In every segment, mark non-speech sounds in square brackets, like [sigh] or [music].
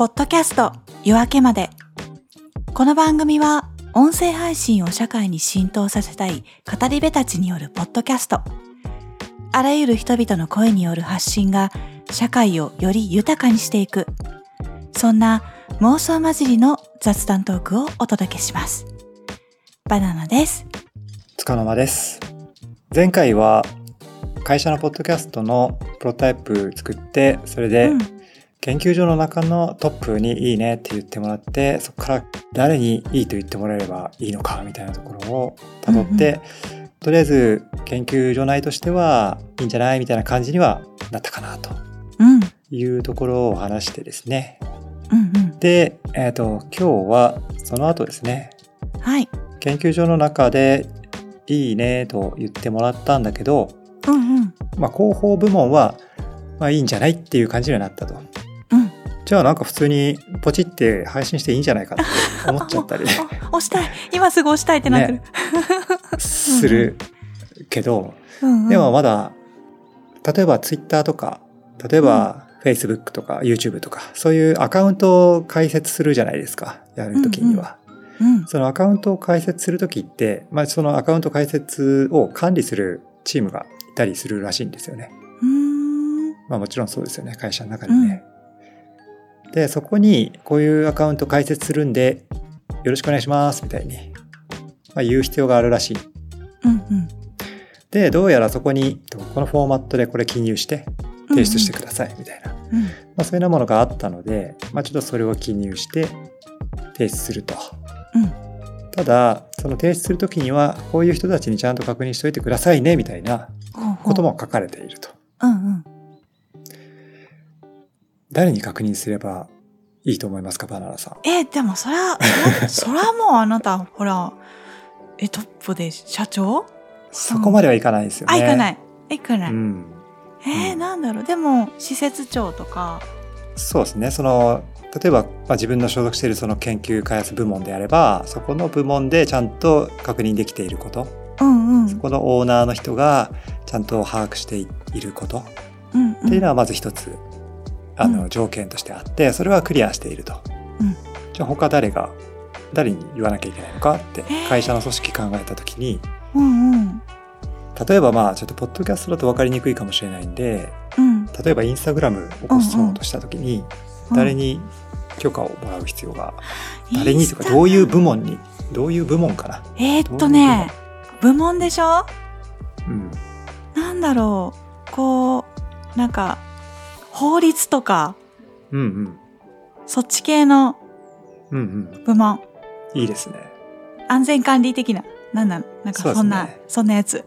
ポッドキャスト夜明けまで。この番組は音声配信を社会に浸透させたい語り部たちによるポッドキャスト。あらゆる人々の声による発信が社会をより豊かにしていく。そんな妄想混じりの雑談トークをお届けします。バナナです。つかの間です。前回は会社のポッドキャストのプロトタイプ作って、それでうん研究所の中のトップにいいねって言ってもらって、そこから誰にいいと言ってもらえればいいのかみたいなところを辿って、とりあえず研究所内としてはいいんじゃないみたいな感じにはなったかなとうん。いうところを話してですね。うんうん。で、えっ、と、今日はその後ですね、はい。研究所の中でいいねと言ってもらったんだけど、うんうん。まあ、広報部門は、まあいいんじゃないっていう感じにはなったと。うん。じゃあなんか普通にポチって配信していいんじゃないかって思っちゃったり [laughs] あ押したい。今すぐ押したいってなってる。ねするけど、うんうんでもまだ、例えば Twitter とか、例えば Facebook とか YouTube とか、そういうアカウントを開設するじゃないですか。やるときには。うん。そのアカウントを開設するときって、まあそのアカウント開設を管理するチームがいたりするらしいんですよね。うーん。まあもちろんそうですよね、会社の中でね。で、そこにこういうアカウント開設するんで、よろしくお願いします、みたいに、まあ、言う必要があるらしい。うんうん。で、どうやらそこに、このフォーマットでこれ記入して提出してください、みたいな。うん。まあそういうようなものがあったので、まあちょっとそれを記入して提出すると。うん。ただ、その提出するときには、こういう人たちにちゃんと確認しといてくださいね、みたいなこと。も書かれていると。うんうん。誰に確認すればいいと思いますか、バナナさん。え、でもそら、[laughs] そらそらもうあなた、ほら、え、トップで社長？そこまではいかないですよね。あ、行かない。行かない。うん。えー、なんだろう。でも、施設長とか、そうですね。その、例えば、まあ、自分の所属しているその研究開発部門であれば、そこの部門でちゃんと確認できていること、うんうん。そこのオーナーの人がちゃんと把握していることうんうん。っていうのはまず一つ、あの、うん条件としてあって、それはクリアしていると。うん。じゃあ他誰が、誰に言わなきゃいけないのかってえー、会社の組織考えたときに、うんうん。例えばまあちょっとポッドキャストだと分かりにくいかもしれないんで、うん。例えばインスタグラムを起こそうとしたときに、うん。誰に許可をもらう必要が、誰にとかどういう部門にどういう部門かな、えーっとね、部門でしょ？うん、なんだろう。こう、なんか、法律とか、うんうんそっち系のうんうん部門。いいですね安全管理的な。なんなの？なんかそうですねそんな、そんなやつ。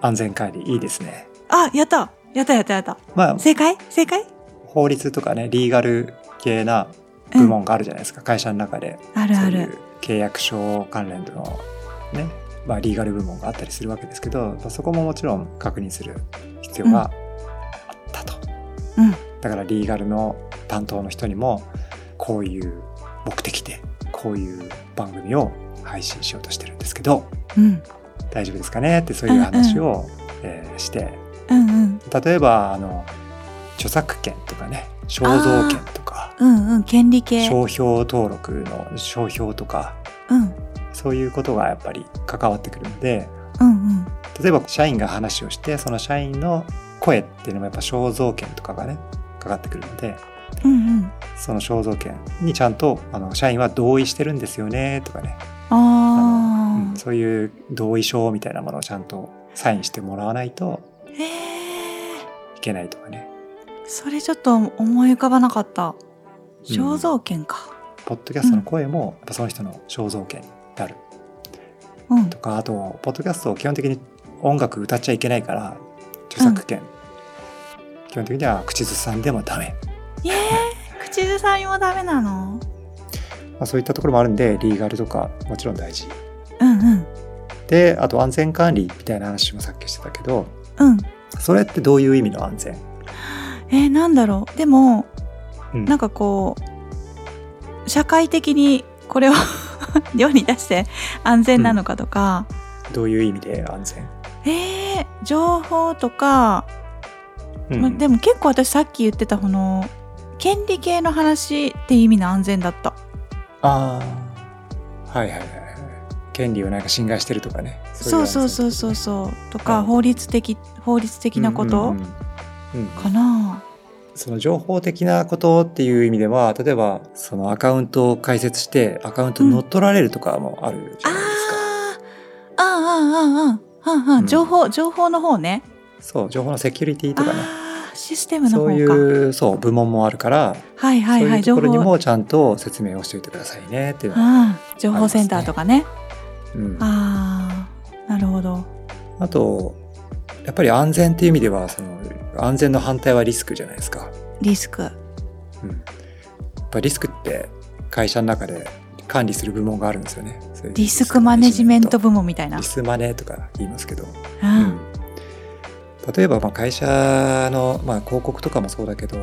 安全管理いいですねあ、やったやったやったやった。まあ正解？正解？法律とかねリーガル系な部門があるじゃないですか、会社の中であるある。そういう契約書関連のねまあリーガル部門があったりするわけですけどそこももちろん確認する必要が。だからリーガルの担当の人にもこういう目的でこういう番組を配信しようとしてるんですけどうん。大丈夫ですかねってそういう話を、えーしてうんうん。例えばあの著作権とかね肖像権とかうんうん。権利系。商標登録の商標とかうん。そういうことがやっぱり関わってくるのでうんうん。例えば社員が話をしてその社員の声っていうのもやっぱ肖像権とかがねかかってくるのでうんうん。その肖像権にちゃんとあの社員は同意してるんですよねとかね、あのあうんそういう同意書みたいなものをちゃんとサインしてもらわないと。いけないとかねそれちょっと思い浮かばなかった。肖像権か。ポッドキャストの声もやっぱその人の肖像権になるうん。とかあとポッドキャストを基本的に音楽歌っちゃいけないから著作権、基本的には口ずさんでもダメ、えー、口ずさみもダメなの？まあ、そういったところもあるんでリーガルとかもちろん大事。うんうん。であと安全管理みたいな話もさっきしてたけどうん。それってどういう意味の安全、えー、なんだろう。でも、うん。なんかこう、社会的にこれを [laughs] 世に出して安全なのかとか、どういう意味で安全、えー、情報とか、うん。までも結構私さっき言ってたこの権利系の話っていう意味の安全だった。ああはいはいはいはい。権利をなんか侵害してるとかね。そうそうそうそうそう。とか、はい法律的、法律的なこと、うんうんかな。その情報的なことっていう意味では例えばそのアカウントを開設してアカウント乗っ取られるとかもあるじゃないですか、あー。あーあーあーあーあーうん情報、情報の方ね。そう情報のセキュリティとかねシステムの。そういうそう部門もあるから、はいはいはい、そういうところに。もちゃんと説明をしておいてくださいねっていう情報センターとかね。うん、ああ、なるほど。あとやっぱり安全っていう意味ではその安全の反対はリスクじゃないですか、リスク。うん、やっぱリスクって会社の中で管理する部門があるんですよねリスクマネジメント部門みたいなリ。スマネとか言いますけど、ううんん、例えばまあ会社の、まあ、広告とかもそうだけど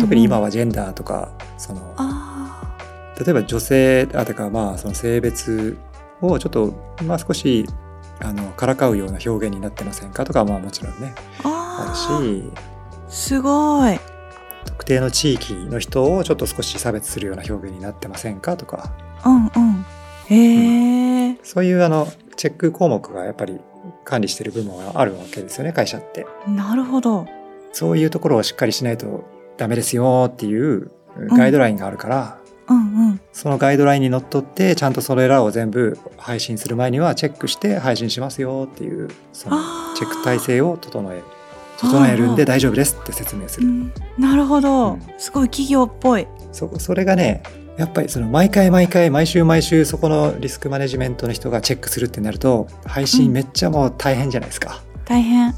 特に今は。はジェンダーとかそのあ例えば女性あてかまあその性別をちょっとまあ少しあのからかうような表現になってませんかとかはまあもちろんねあ。るしあ。すごい。特定の地域の人をちょっと少し差別するような表現になってませんかとかうんうん。へえ、そういうあのチェック項目がやっぱり管理してる部門があるわけですよね会社って。なるほど。そういうところをしっかりしないとダメですよっていうガイドラインがあるから、うんうん。そのガイドラインにのっとってちゃんとそれらを全部配信する前にはチェックして配信しますよっていうそのチェック体制を整える整えるんで大丈夫ですって説明する、うん、なるほど、うんすごい企業っぽい。そそれがねやっぱりその毎回毎回毎週毎週そこのリスクマネジメントの人がチェックするってなると配信めっちゃもう大変じゃないですか。大変。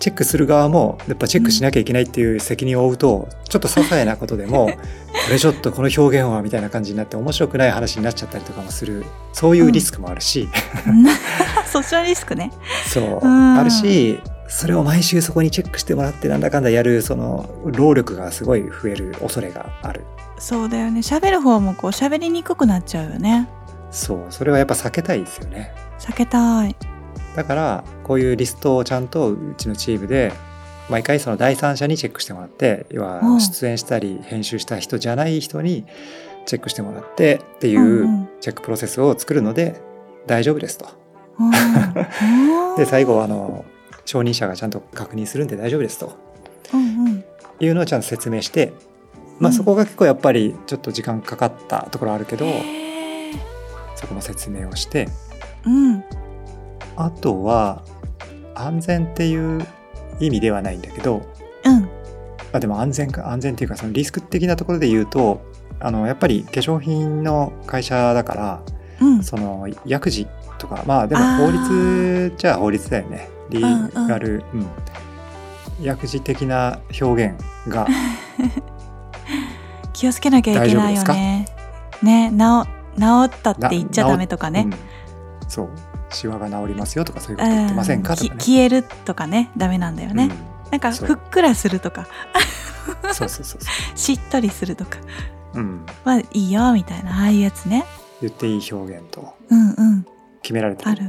チェックする側もやっぱチェックしなきゃいけないっていう責任を負うとちょっと些細なことでも [laughs] これちょっとこの表現はみたいな感じになって面白くない話になっちゃったりとかもする。そういうリスクもあるし、[laughs] そっちのリスクね。そう。うん。あるしそれを毎週そこにチェックしてもらってなんだかんだやるその労力がすごい増える恐れがあるそうだよね。喋る方もこう喋りにくくなっちゃうよね。そうそれはやっぱ避けたいですよね避けたい。だからこういうリストをちゃんとうちのチームで毎回その第三者にチェックしてもらって要はうん出演したり編集した人じゃない人にチェックしてもらってっていうチェックプロセスを作るので大丈夫ですと。うん [laughs] で最後はあの承認者がちゃんと確認するんで大丈夫ですというのをちゃんと説明して、まあ、うん。そこが結構やっぱりちょっと時間かかったところあるけど、そこの説明をしてうん。あとは安全っていう意味ではないんだけどうん。あでも安全か安全っていうかそのリスク的なところで言うとあのやっぱり化粧品の会社だからうん。その薬事とかまあでも法律じゃあ法律だよね。リうんーガル、うん。薬事的な表現が [laughs] 気をつけなきゃいけないよね。ね治治ったって言っちゃダメとかね。うん。そう。シワが治りますよとかそういうこと言ってませんか？うん。とかね。き消えるとかねダメなんだよね。なんかそう。ふっくらするとか。[laughs] うんそうそうそう。そしっとりするとか。う、うん、はいいよみたいなああいうやつね。言っていい表現と。うんうん。決められてある。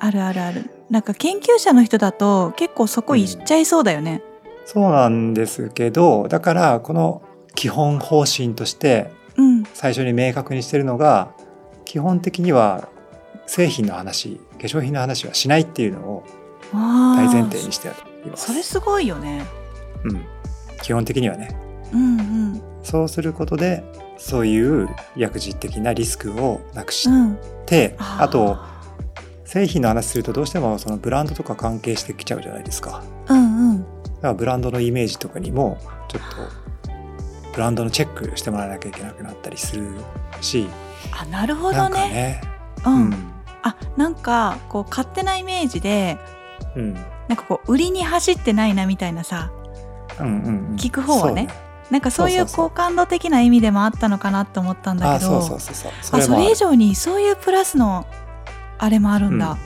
あるあるある。なんか研究者の人だと結構そこ言っちゃいそうだよね。そうなんですけどだからこの基本方針としてうん最初に明確にしてるのが基本的には製品の話化粧品の話はしないっていうのを大前提にしてあります。それすごいよね。うん、基本的にはねうんうんそうすることでそういう薬事的なリスクをなくしうん。て、あーあと製品の話するとどうしてもそのブランドとか関係してきちゃうじゃないですか。うんうんだからブランドのイメージとかにもちょっとブランドのチェックしてもらわなきゃいけなくなったりするし、あなるほどね。ね、うん。あなんかこう勝手なイメージでうん、うん、なんかこう売りに走ってないなみたいなさうんうんうん。聞く方はね。なんかそういう好感度的な意味でもあったのかなって思ったんだあけどそれ以上にそういうプラスのあれもあるんだ。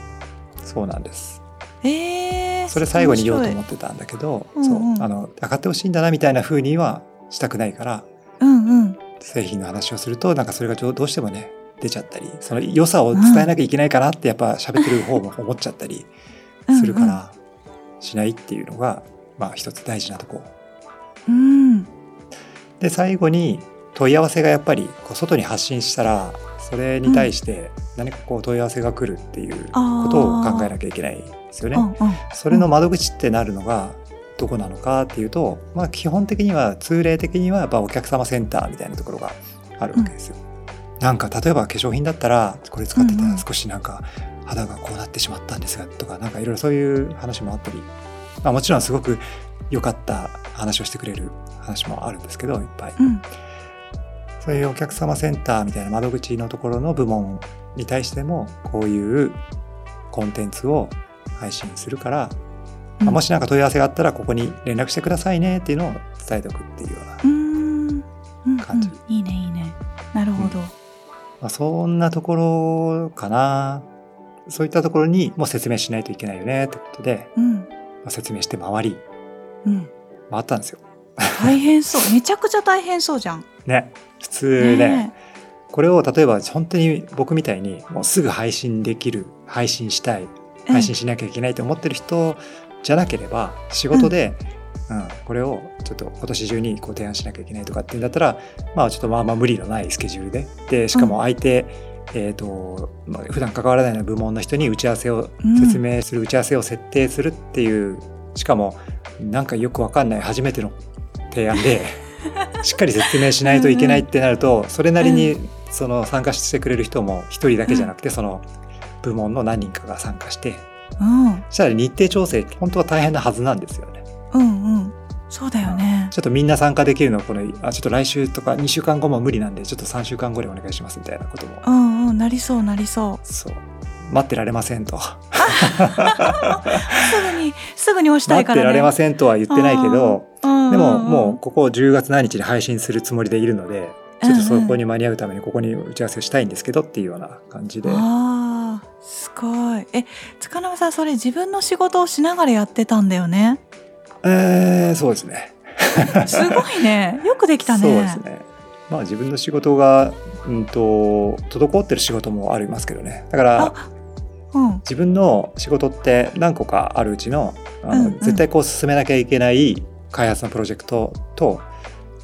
そうなんです。えー、それ最後に言おうと思面ってたんだけど、うんうん。そう。あの上がってほしいんだなみたいな風にはしたくないからうんうん。製品の話をするとなんかそれがどうどうしてもね出ちゃったりその良さを伝えなきゃいけないかなってやっぱ喋ってる方も思っちゃったりするからしないっていうのがまあ一つ大事なとこ。うん。で最後に問い合わせがやっぱりこう外に発信したらそれに対して何かこう問い合わせが来るっていうことを考えなきゃいけないですよね。うんうん。それの窓口ってなるのがどこなのかっていうと、まあ、基本的には通例的にはやっぱお客様センターみたいなところがあるわけですよ。なんか例えば化粧品だったらこれ使ってたら少しなんか肌がこうなってしまったんですがとかなんかいろいろそういう話もあったり、まあ、もちろんすごく良かった話をしてくれる話もあるんですけどいっぱい。うんそういうお客様センターみたいな窓口のところの部門に対してもこういうコンテンツを配信するから、まあもし何か問い合わせがあったらここに連絡してくださいねっていうのを伝えておくっていうような、うーん。うんうん。感じ。いいねいいね。なるほど、まあ、そんなところかな。そういったところにも説明しないといけないよねってことで、うん。まあ、説明して回りうん。回ったんですよ。大変そう。[laughs] めちゃくちゃ大変そうじゃん。ね。普通ねね。これを例えば本当に僕みたいにもうすぐ配信できる配信したいえ配信しなきゃいけないと思ってる人じゃなければ仕事で、うんこれをちょっと今年中にこう提案しなきゃいけないとかっていうんだったらまあちょっとまあまあ無理のないスケジュールで。でしかも相手、えーとまあ、普段関わらないような部門の人に打ち合わせをうん。説明する打ち合わせを設定するっていうしかもなんかよくわかんない初めての提案で [laughs] しっかり説明しないといけないってなるとそれなりにその参加してくれる人も一人だけじゃなくてその部門の何人かが参加してうん。そしたら日程調整本当は大変なはずなんですよね。うんうん。そうだよね。ちょっとみんな参加できるのこのあちょっと来週とか2週間後も無理なんでちょっと3週間後でお願いしますみたいなことも。うんうん。なりそうなりそう。そう。待ってられませんと。[laughs] すぐにすぐに押した待っいからね。てられませんとは言ってないけどうんでもん。んもうここ10月何日に配信するつもりでいるのでちょっとそこに間に合うためにここに打ち合わせをしたいんですけどっていうような感じで。あーすごい。え塚永さんそれ自分の仕事をしながらやってたんだよね？えー、そうですね。すごいね。[laughs] よくできたね。そうですね。まあ自分の仕事がうんと滞ってる仕事もありますけどね。だからあうん。自分の仕事って何個かあるうちのあの、うんうん。絶対こう進めなきゃいけない開発のプロジェクトと、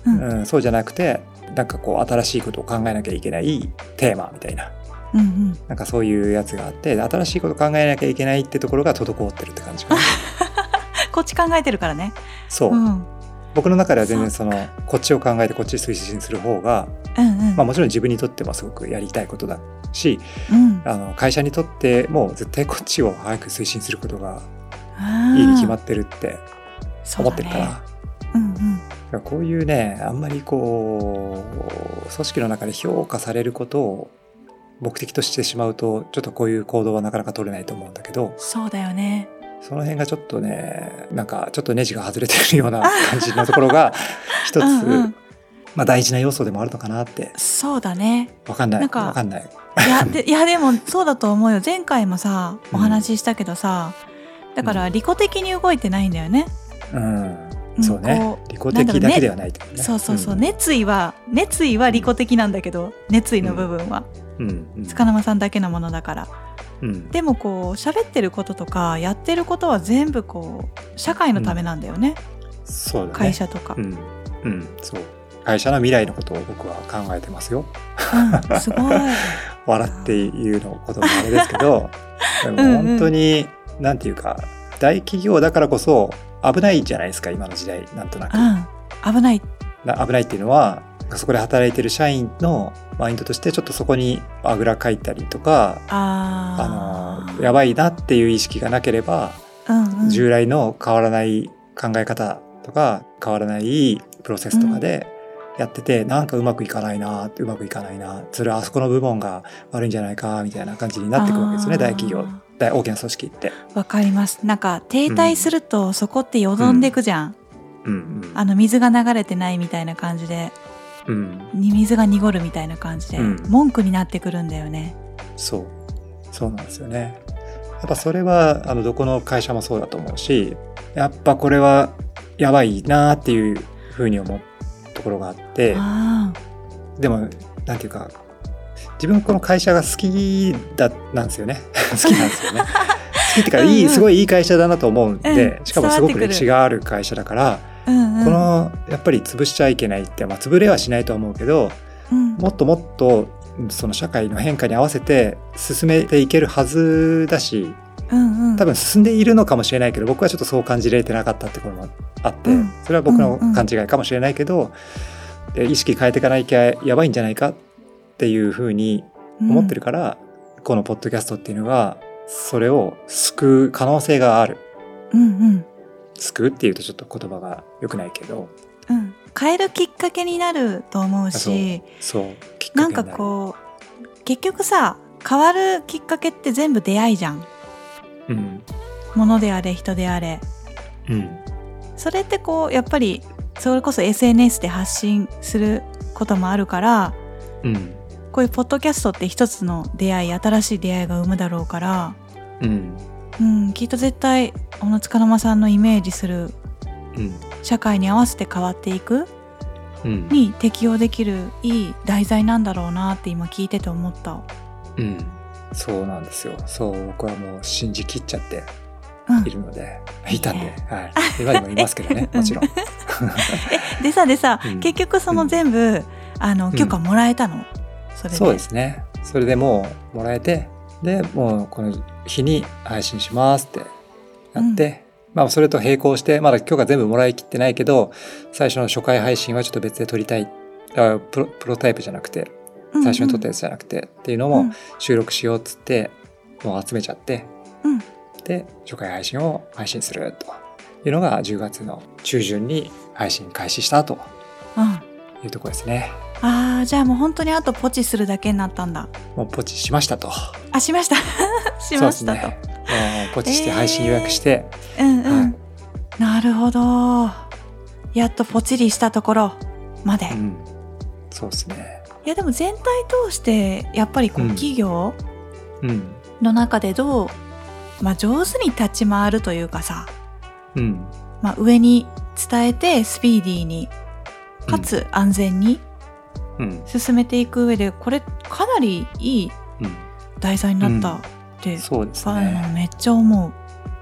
うん。うんそうじゃなくてなんかこう新しいことを考えなきゃいけないテーマみたいなうんうん。なんかそういうやつがあって新しいこと考えなきゃいけないってところが滞ってるって感じかな。[laughs] こっち考えてるからね。そう、うん。うん僕の中では全然そのこっちを考えてこっち推進する方が、うんまあ、もちろん自分にとってもすごくやりたいことだしうん。あの会社にとっても絶対こっちを早く推進することがいいに決まってるってそうだ思ってるから。ね。うんうん。だからこういうねあんまりこう組織の中で評価されることを目的としてしまうとちょっとこういう行動はなかなか取れないと思うんだけど。そうだよね。その辺がちょっとねなんかちょっとネジが外れてるような [laughs] 感じのところが一つうんうん。まあ、大事な要素でもあるのかなって。そうだね。わかんない。なんかわかんない。いやで [laughs] いやでもそうだと思うよ。前回もさお話ししたけどさ、だから利己的に動いてないんだよね、うんうんそうね。こ利己的だけではないというね。そうそうそう、ん。熱意は熱意は利己的なんだけど熱意の部分は、うんうん。塚生さんだけのものだから。うん。でもこう喋ってることとかやってることは全部こう社会のためなんだよね、そうだね。会社とか。う、んうんそう。会社の未来のことを僕は考えてますよ。うんすごい。[laughs] 笑って言うのこともあれですけど [laughs] でうんうんも本当になんていうか大企業だからこそ危ないじゃないですか今の時代なんとなく。うん。危ない。な危ないっていうのはそこで働いてる社員のマインドとしてちょっとそこにあぐらかいたりとかあのやばいなっていう意識がなければ、うんうん。従来の変わらない考え方とか変わらないプロセスとかでやってて、なんかうまくいかないなうまくいかないなそれはあそこの部門が悪いんじゃないかみたいな感じになってくるわけですよね大企業大大きな組織って。わかります。なんか停滞するとそこってよどんでくじゃん、うん。うん。あの水が流れてないみたいな感じで。うん、に水が濁るみたいな感じで、うん。文句になってくるんだよね。そう。そうなんですよね。やっぱそれはあのどこの会社もそうだと思うしやっぱこれはやばいなっていうふうに思うところがあって。あでもなんていうか自分この会社が好きだなんですよね。[laughs] 好きなんですよね。[laughs] 好きってかいいうんうん。すごいいい会社だなと思うんで、うん。しかもすごく歴史がある会社だからうんうん。このやっぱり潰しちゃいけないって、まあ、潰れはしないとは思うけどうん。もっともっとその社会の変化に合わせて進めていけるはずだしうんうん。多分進んでいるのかもしれないけど僕はちょっとそう感じれてなかったってこともあって、うん。それは僕の勘違いかもしれないけど、で意識変えていかなきゃやばいんじゃないかっていうふうに思ってるから、このポッドキャストっていうのがそれを救う可能性がある。うんうん。救うっていうとちょっと言葉が良くないけど。うん。変えるきっかけになると思うしそう。きっかけなんかこう結局さ変わるきっかけって全部出会いじゃん。うん。物であれ人であれ。うん。それってこうやっぱりそれこそ SNS で発信することもあるからうんこういうポッドキャストって一つの出会い新しい出会いが生むだろうから、うん。うん、きっと絶対小野塚の間さんのイメージするうん。社会に合わせて変わっていくうん。に適応できるいい題材なんだろうなって今聞いてて思った。うん。そうなんですよ。そう僕はもう信じきっちゃってうん。いるので、いたんで、はい、今でもいますけどね [laughs] もちろん、でさでさ、うん。結局その全部、あの許可もらえたの、それで。そうですね。それでもうもらえてでもうこの日に配信しますってやって、まあそれと並行してまだ許可全部もらいきってないけど最初の初回配信はちょっと別で撮りたいあプロプロタイプじゃなくて最初に撮ったやつじゃなくて、っていうのも収録しようっつってもう集めちゃってうん。うんで初回配信を配信するというのが10月の中旬に配信開始したとうん。いうところですね。あーじゃあもう本当にあとポチするだけになったんだ。もうポチしましたと。あしました。[laughs] しましたと、そうですね。ポチして配信予約して、うんうん、はい。なるほど。やっとポチリしたところまで、いうん、そうですね。やでも全体通してやっぱりこううん企業うん、の中でどう、まあ、上手に立ち回るというかさ、うん、まあ、上に伝えてスピーディーにかつ安全にうん、進めていく上でこれかなりいいうん、題材になったって、そうですね。めっちゃ思う。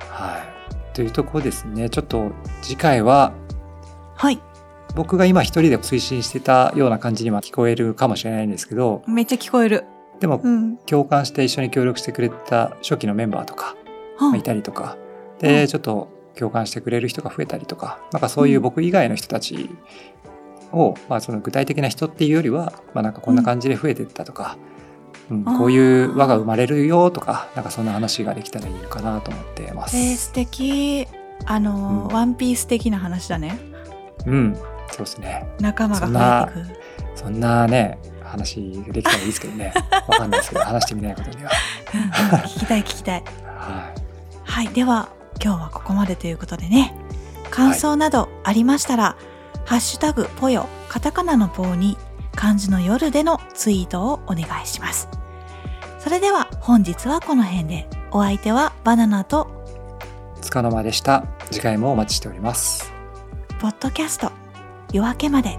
はい。というところですね。ちょっと次回ははい。僕が今一人で推進してたような感じには聞こえるかもしれないんですけど、めっちゃ聞こえる。でもうん。共感して一緒に協力してくれた初期のメンバーとかはまあいたりとか、うんでちょっと共感してくれる人が増えたりとか、なんかそういう僕以外の人たちを、まあその具体的な人っていうよりは、まあなんかこんな感じで増えてったとか、うんこういう輪が生まれるよとか、なんかそんな話ができたらいいのかなと思ってます。えー、素敵あの、うんワンピース的な話だねうん、そうですね。仲間が増えてくそんなね、話ができたらいいですけどね。[laughs] わかんないですけど、話してみないことには。うんうん聞きたい聞きたいはい。はいでは今日はここまでということでね感想などありましたら「ハッシュタグぽよ」カタカナの棒に漢字の夜でのツイートをお願いしますそれでは本日はこの辺でお相手はバナナとつかの間でした。次回もお待ちしております。ポッドキャスト夜明けまで